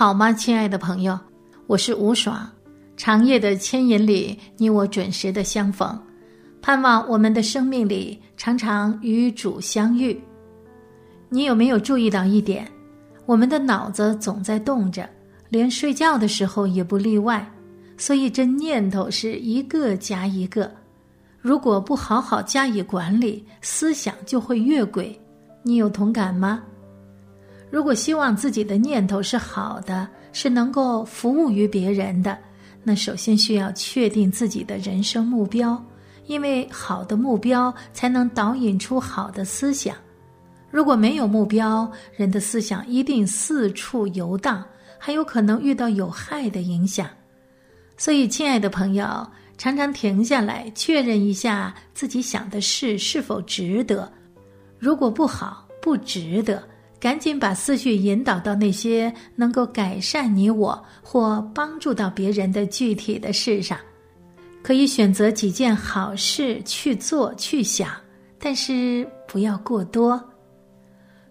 好吗，亲爱的朋友？我是吴爽。长夜的牵引里，你我准时的相逢，盼望我们的生命里常常与主相遇。你有没有注意到一点？我们的脑子总在动着，连睡觉的时候也不例外。所以这念头是一个加一个，如果不好好加以管理，思想就会越轨。你有同感吗？如果希望自己的念头是好的，是能够服务于别人的，那首先需要确定自己的人生目标，因为好的目标才能导引出好的思想。如果没有目标，人的思想一定四处游荡，还有可能遇到有害的影响。所以，亲爱的朋友，常常停下来确认一下自己想的事是否值得。如果不好，不值得。赶紧把思绪引导到那些能够改善你我或帮助到别人的具体的事上，可以选择几件好事去做去想，但是不要过多。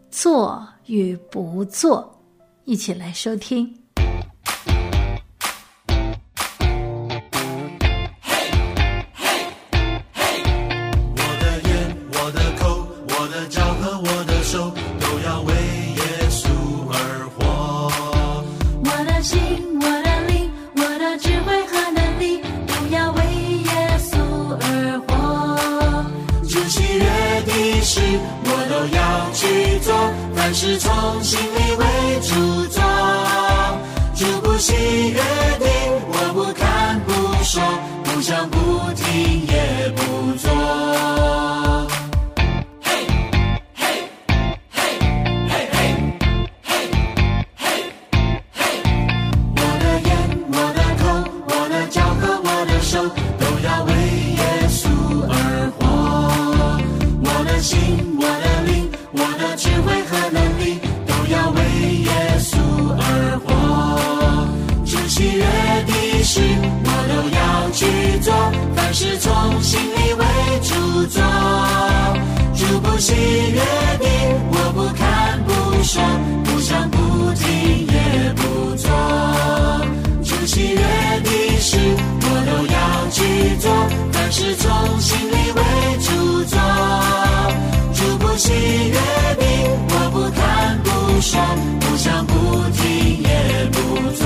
做与不做，一起来收听。约定，我不看不说，不想不听也不做。除夕约定时，我都要去做，但是从心里为主做。主不喜约定，我不看不说，不想不听也不做。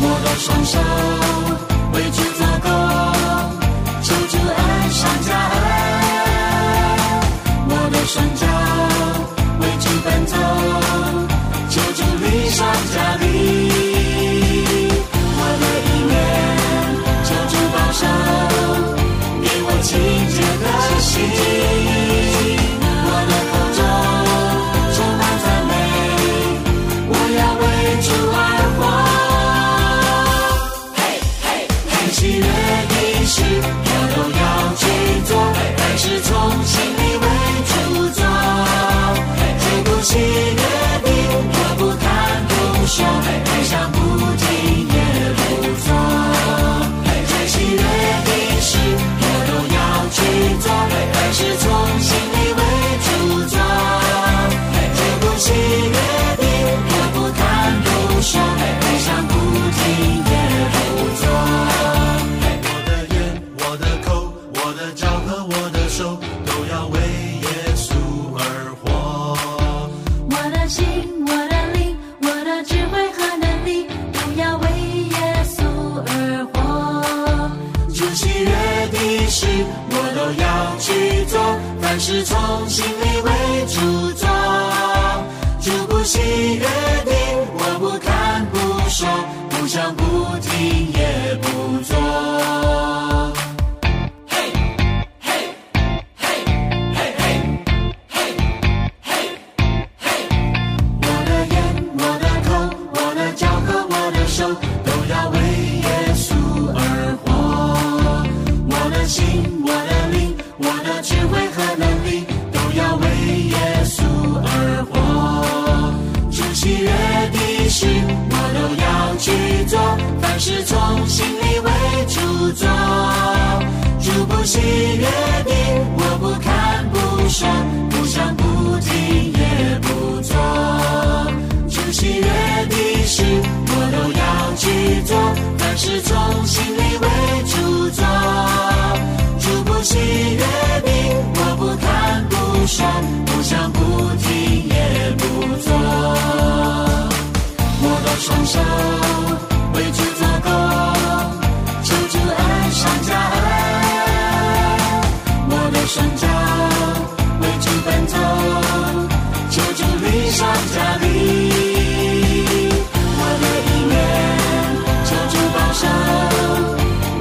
我的双手。sunshine. 是重新。做，凡事从心里为主做。主不喜约定，我不看不说，不想不听也不做。主喜约的事我都要去做，凡事从心里为主做。主不喜约定，我不看不说，不想不听也不做。我的双手双脚为主奔走，求主力上加力。我的意愿求主保守，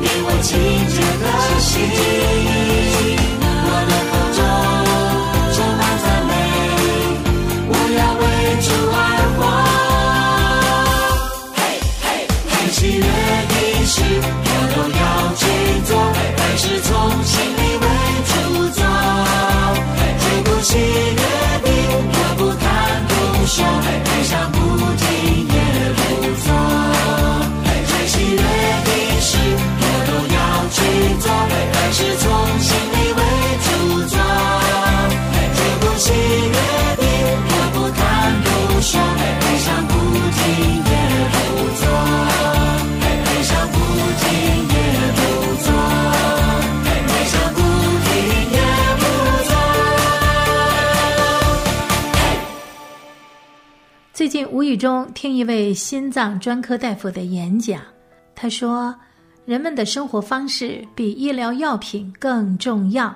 给我清洁的心。近无意中听一位心脏专科大夫的演讲，他说：“人们的生活方式比医疗药品更重要。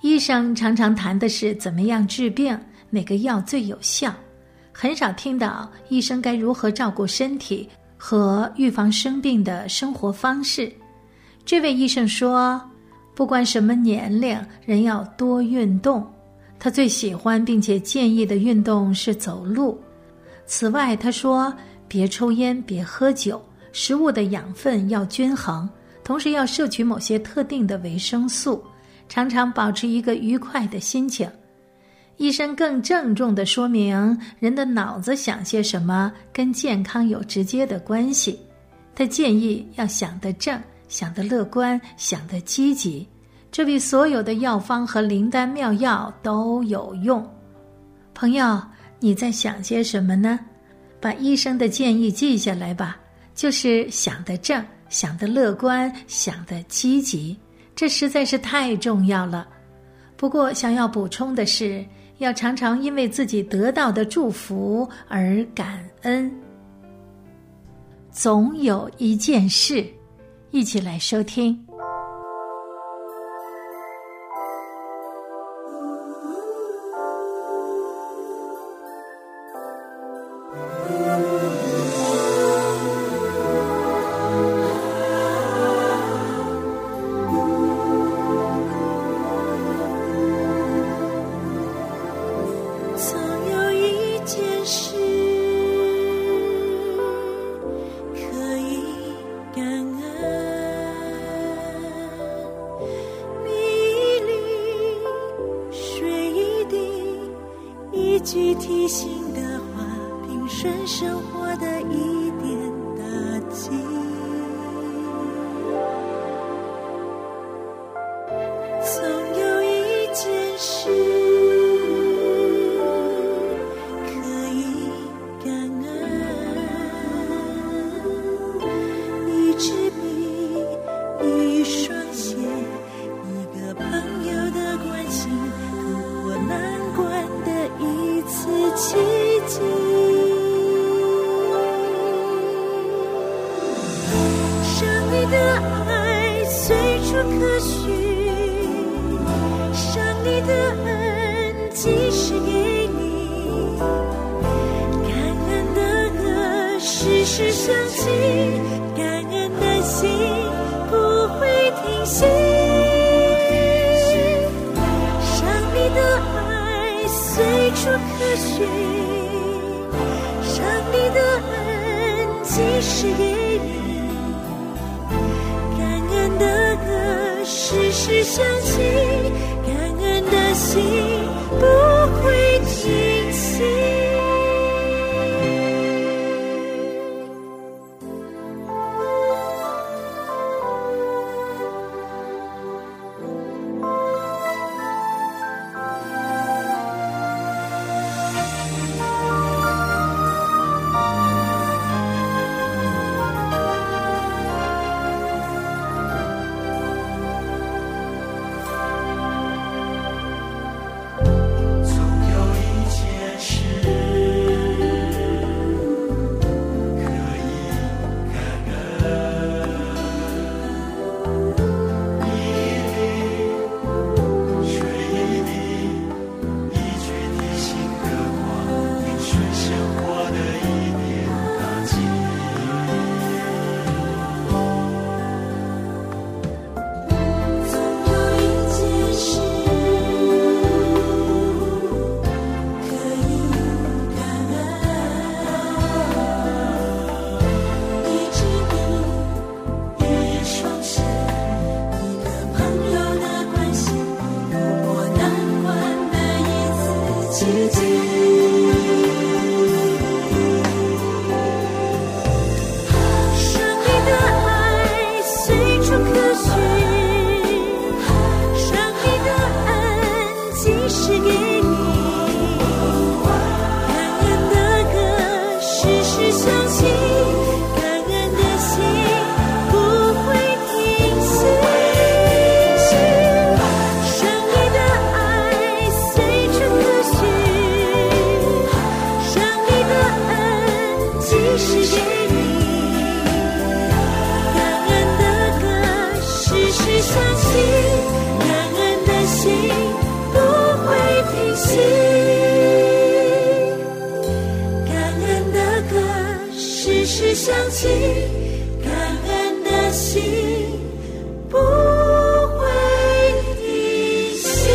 医生常常谈的是怎么样治病，哪个药最有效，很少听到医生该如何照顾身体和预防生病的生活方式。”这位医生说：“不管什么年龄，人要多运动。他最喜欢并且建议的运动是走路。此外，他说别抽烟，别喝酒，食物的养分要均衡，同时要摄取某些特定的维生素，常常保持一个愉快的心情。医生更郑重地说明，人的脑子想些什么跟健康有直接的关系。他建议要想得正，想得乐观，想得积极，这比所有的药方和灵丹妙药都有用。朋友，你在想些什么呢？把医生的建议记下来吧，就是想得正，想得乐观，想得积极，这实在是太重要了。不过，想要补充的是，要常常因为自己得到的祝福而感恩。总有一件事，一起来收听。句提醒的话，平顺生活的一点打击。处可寻，上帝的恩即时给你。感恩的歌时时响起，感恩的心 seguir. 时响起，感恩的心不会停息。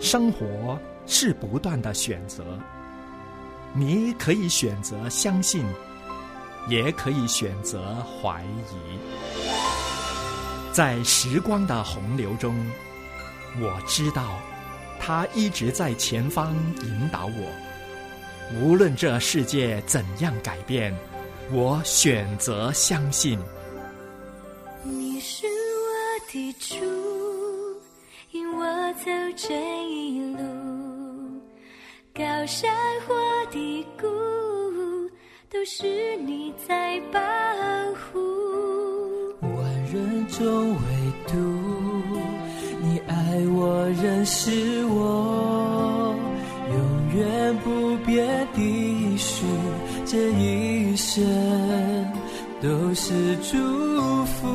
生活是不断的选择，你可以选择相信，也可以选择怀疑。在时光的洪流中，我知道，他一直在前方引导我。无论这世界怎样改变，我选择相信。你是我的主，引我走这一，山或低谷，都是你在保护。万人中唯独你爱我，认识我，永远不变的许，这一生都是祝福。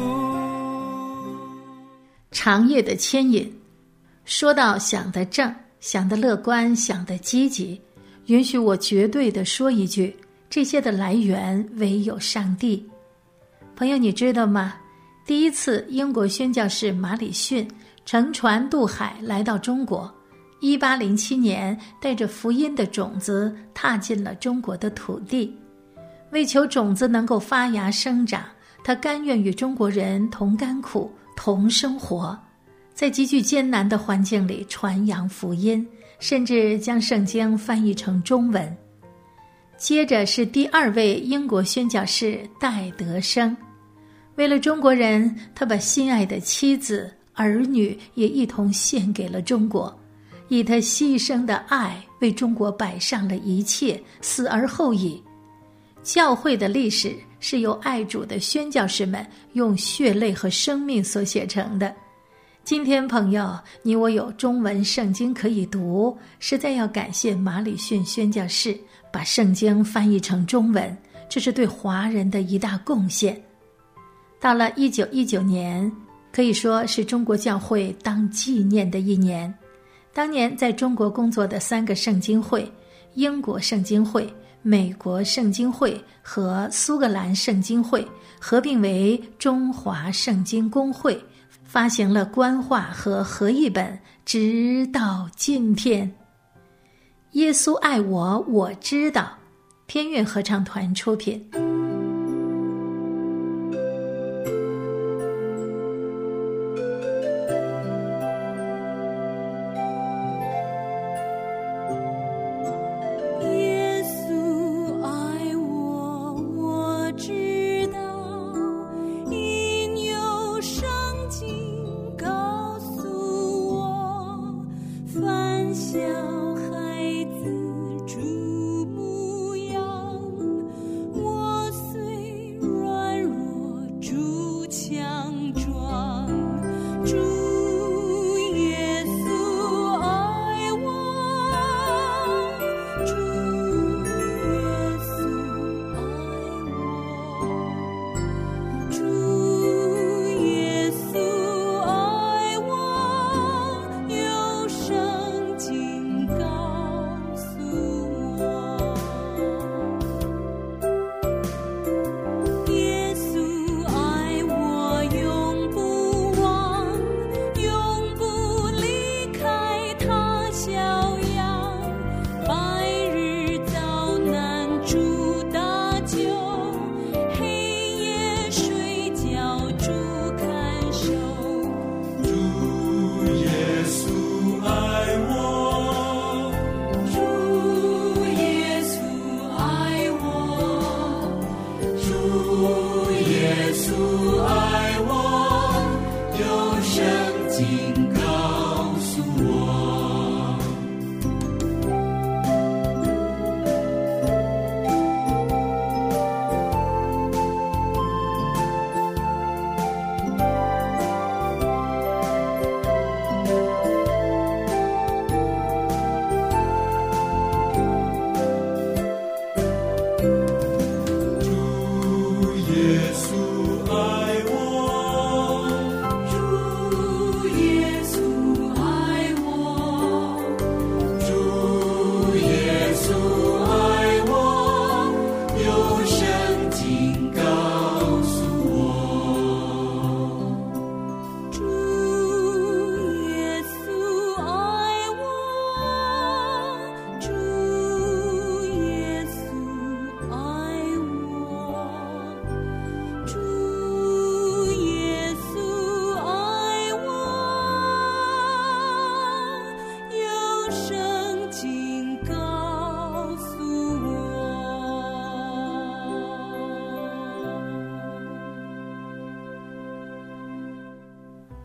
长夜的牵引。说到想得正、想得乐观、想得积极，允许我绝对的说一句：这些的来源唯有上帝。朋友，你知道吗？第一次英国宣教士马里逊乘船渡海来到中国，一八零七年带着福音的种子踏进了中国的土地。为求种子能够发芽生长，他甘愿与中国人同甘苦、同生活。在极具艰难的环境里传扬福音，甚至将圣经翻译成中文。接着是第二位英国宣教士戴德生，为了中国人，他把心爱的妻子、儿女也一同献给了中国，以他牺牲的爱为中国摆上了一切，死而后已。教会的历史是由爱主的宣教士们用血泪和生命所写成的。今天，朋友，你我有中文圣经可以读，实在要感谢马里逊宣教士把圣经翻译成中文，这是对华人的一大贡献。到了一九一九年，可以说是中国教会当纪念的一年。当年在中国工作的三个圣经会——英国圣经会、美国圣经会和苏格兰圣经会，合并为中华圣经公会。发行了官话和合译本，直到今天。耶稣爱我，我知道。天乐合唱团出品。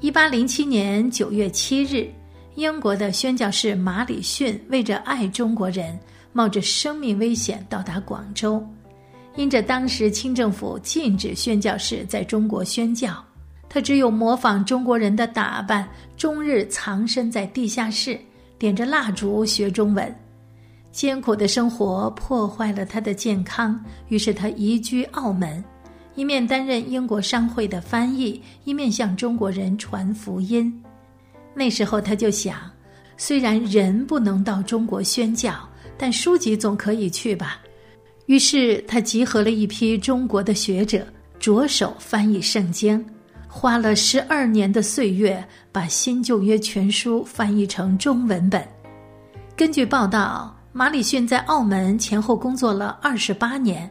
一八零七年九月七日，英国的宣教士马里逊为着爱中国人，冒着生命危险到达广州。因着当时清政府禁止宣教士在中国宣教，他只有模仿中国人的打扮，终日藏身在地下室，点着蜡烛学中文。艰苦的生活破坏了他的健康，于是他移居澳门。一面担任英国商会的翻译，一面向中国人传福音。那时候他就想，虽然人不能到中国宣教，但书籍总可以去吧。于是他集合了一批中国的学者，着手翻译圣经，花了十二年的岁月，把新旧约全书翻译成中文本。根据报道，马里逊在澳门前后工作了二十八年。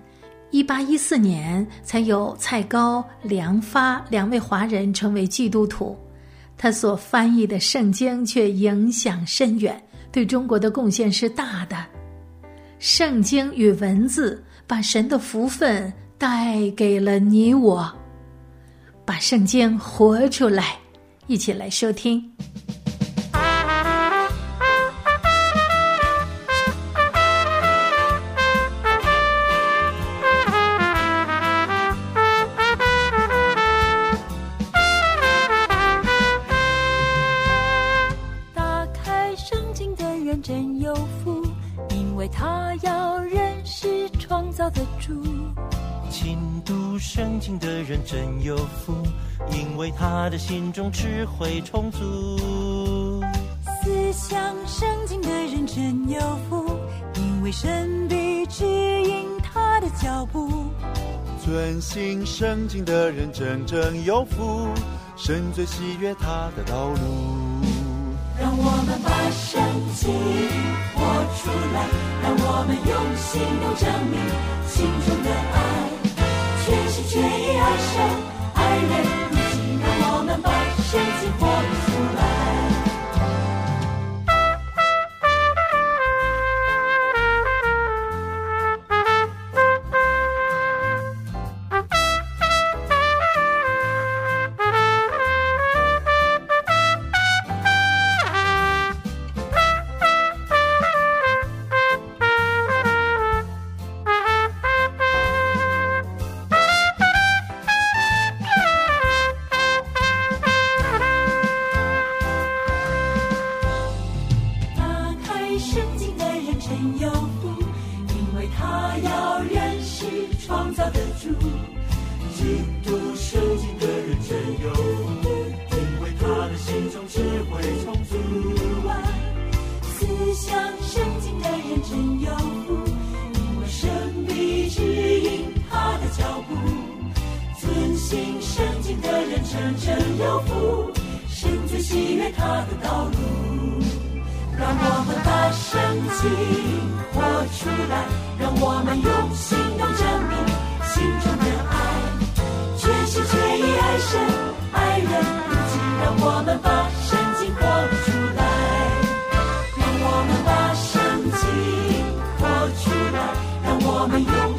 一八一四年，才有蔡高、梁发两位华人成为基督徒。他所翻译的圣经却影响深远，对中国的贡献是大的。圣经与文字把神的福分带给了你我，把圣经活出来，一起来收听。真有福，因为他的心中智慧充足。思想圣经的人真有福，因为神必指引他的脚步。遵行圣经的人真正有福，神最喜悦他的道路。让我们把圣经活出来，让我们用行动证明心中的爱，全心全意爱神，爱人如今。让我们把圣经活我们有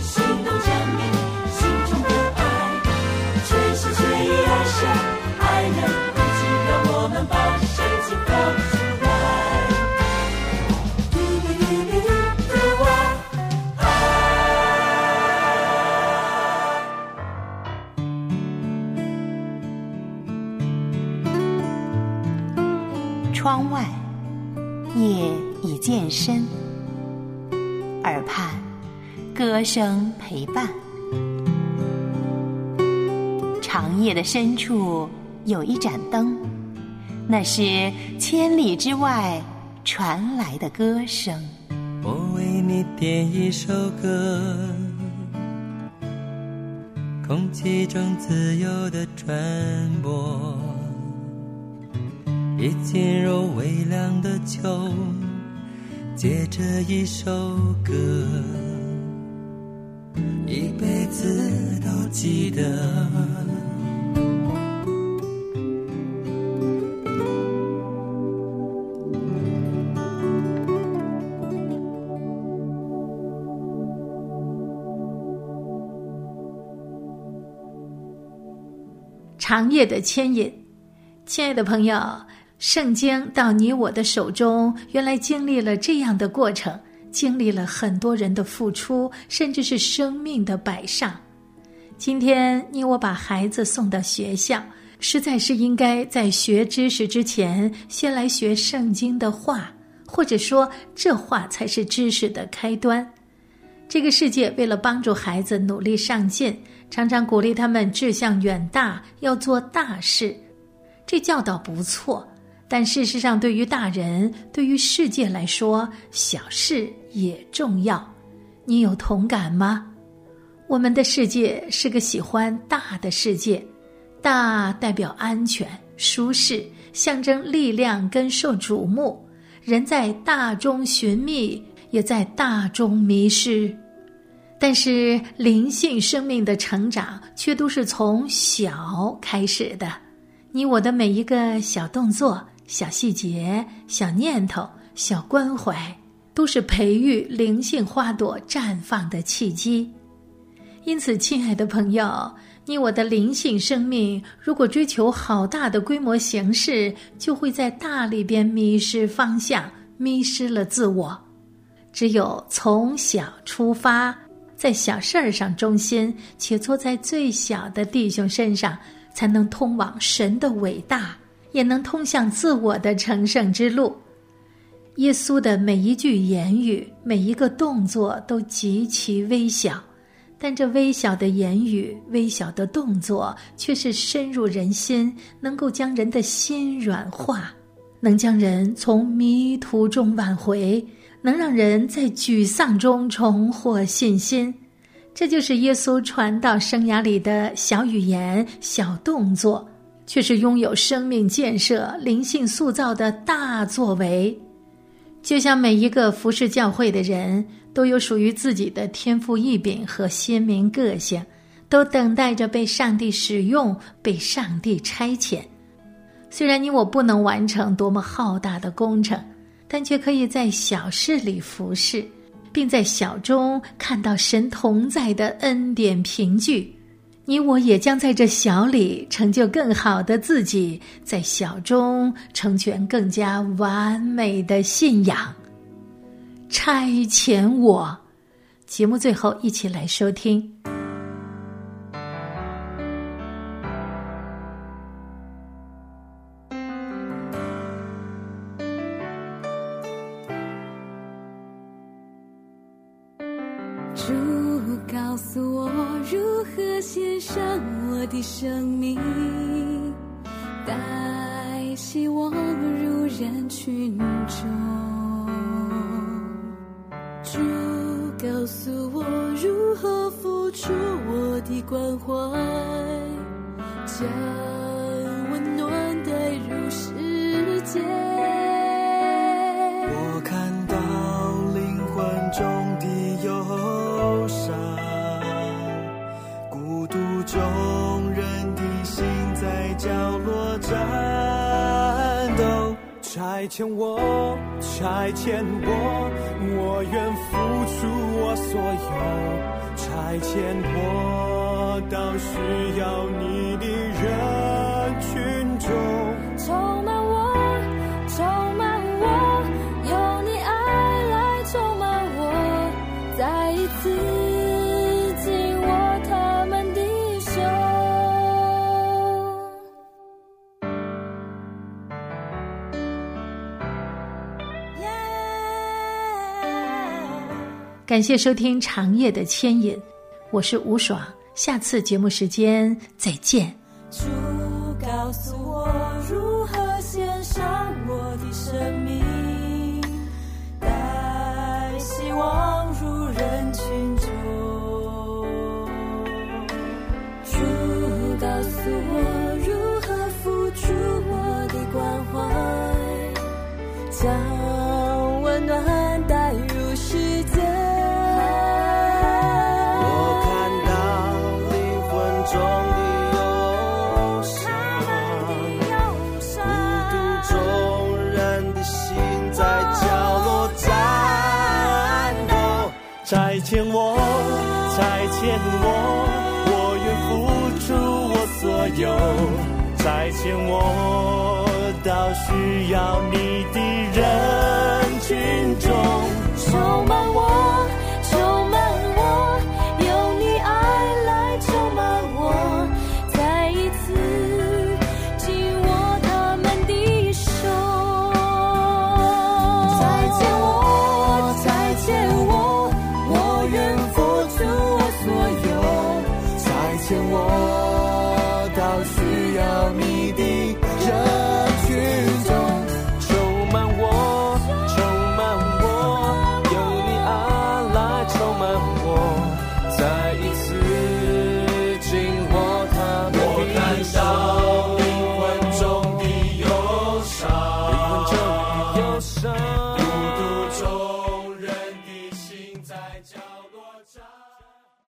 声陪伴。长夜的深处有一盏灯，那是千里之外传来的歌声。我为你点一首歌，空气中自由的传播，一进入微凉的秋，借着一首歌，记得。长夜的牵引，亲爱的朋友，圣经到你我的手中，原来经历了这样的过程，经历了很多人的付出，甚至是生命的摆上。今天你我把孩子送到学校，实在是应该在学知识之前，先来学圣经的话，或者说这话才是知识的开端。这个世界为了帮助孩子努力上进。常常鼓励他们志向远大，要做大事，这教导不错。但事实上，对于大人，对于世界来说，小事也重要。你有同感吗？我们的世界是个喜欢大的世界，大代表安全、舒适，象征力量跟受瞩目。人在大中寻觅，也在大中迷失。但是灵性生命的成长却都是从小开始的，你我的每一个小动作、小细节、小念头、小关怀，都是培育灵性花朵绽放的契机。因此，亲爱的朋友，你我的灵性生命如果追求好大的规模形式，就会在大里边迷失方向，迷失了自我。只有从小出发。在小事儿上忠心，且坐在最小的弟兄身上，才能通往神的伟大，也能通向自我的成圣之路。耶稣的每一句言语、每一个动作都极其微小，但这微小的言语、微小的动作，却是深入人心，能够将人的心软化，能将人从迷途中挽回。能让人在沮丧中重获信心，这就是耶稣传道生涯里的小语言、小动作，却是拥有生命建设、灵性塑造的大作为。就像每一个服侍教会的人都有属于自己的天赋异禀和鲜明个性，都等待着被上帝使用、被上帝差遣。虽然你我不能完成多么浩大的工程。但却可以在小事里服侍，并在小中看到神同在的恩典凭据。你我也将在这小里成就更好的自己，在小中成全更加完美的信仰。差遣我，节目最后一起来收听。出我的关怀，将温暖带入世界。我看到灵魂中的忧伤，孤独中人的心在。角落战斗，差遣我，差遣我，我愿付出我所有，爱牵我到需要你的人群中充满我充满我有你爱来充满我再一次紧握他们的手感谢收听长夜的牵引。我是吴爽下次节目时间再见。牵我到需要你的人群中。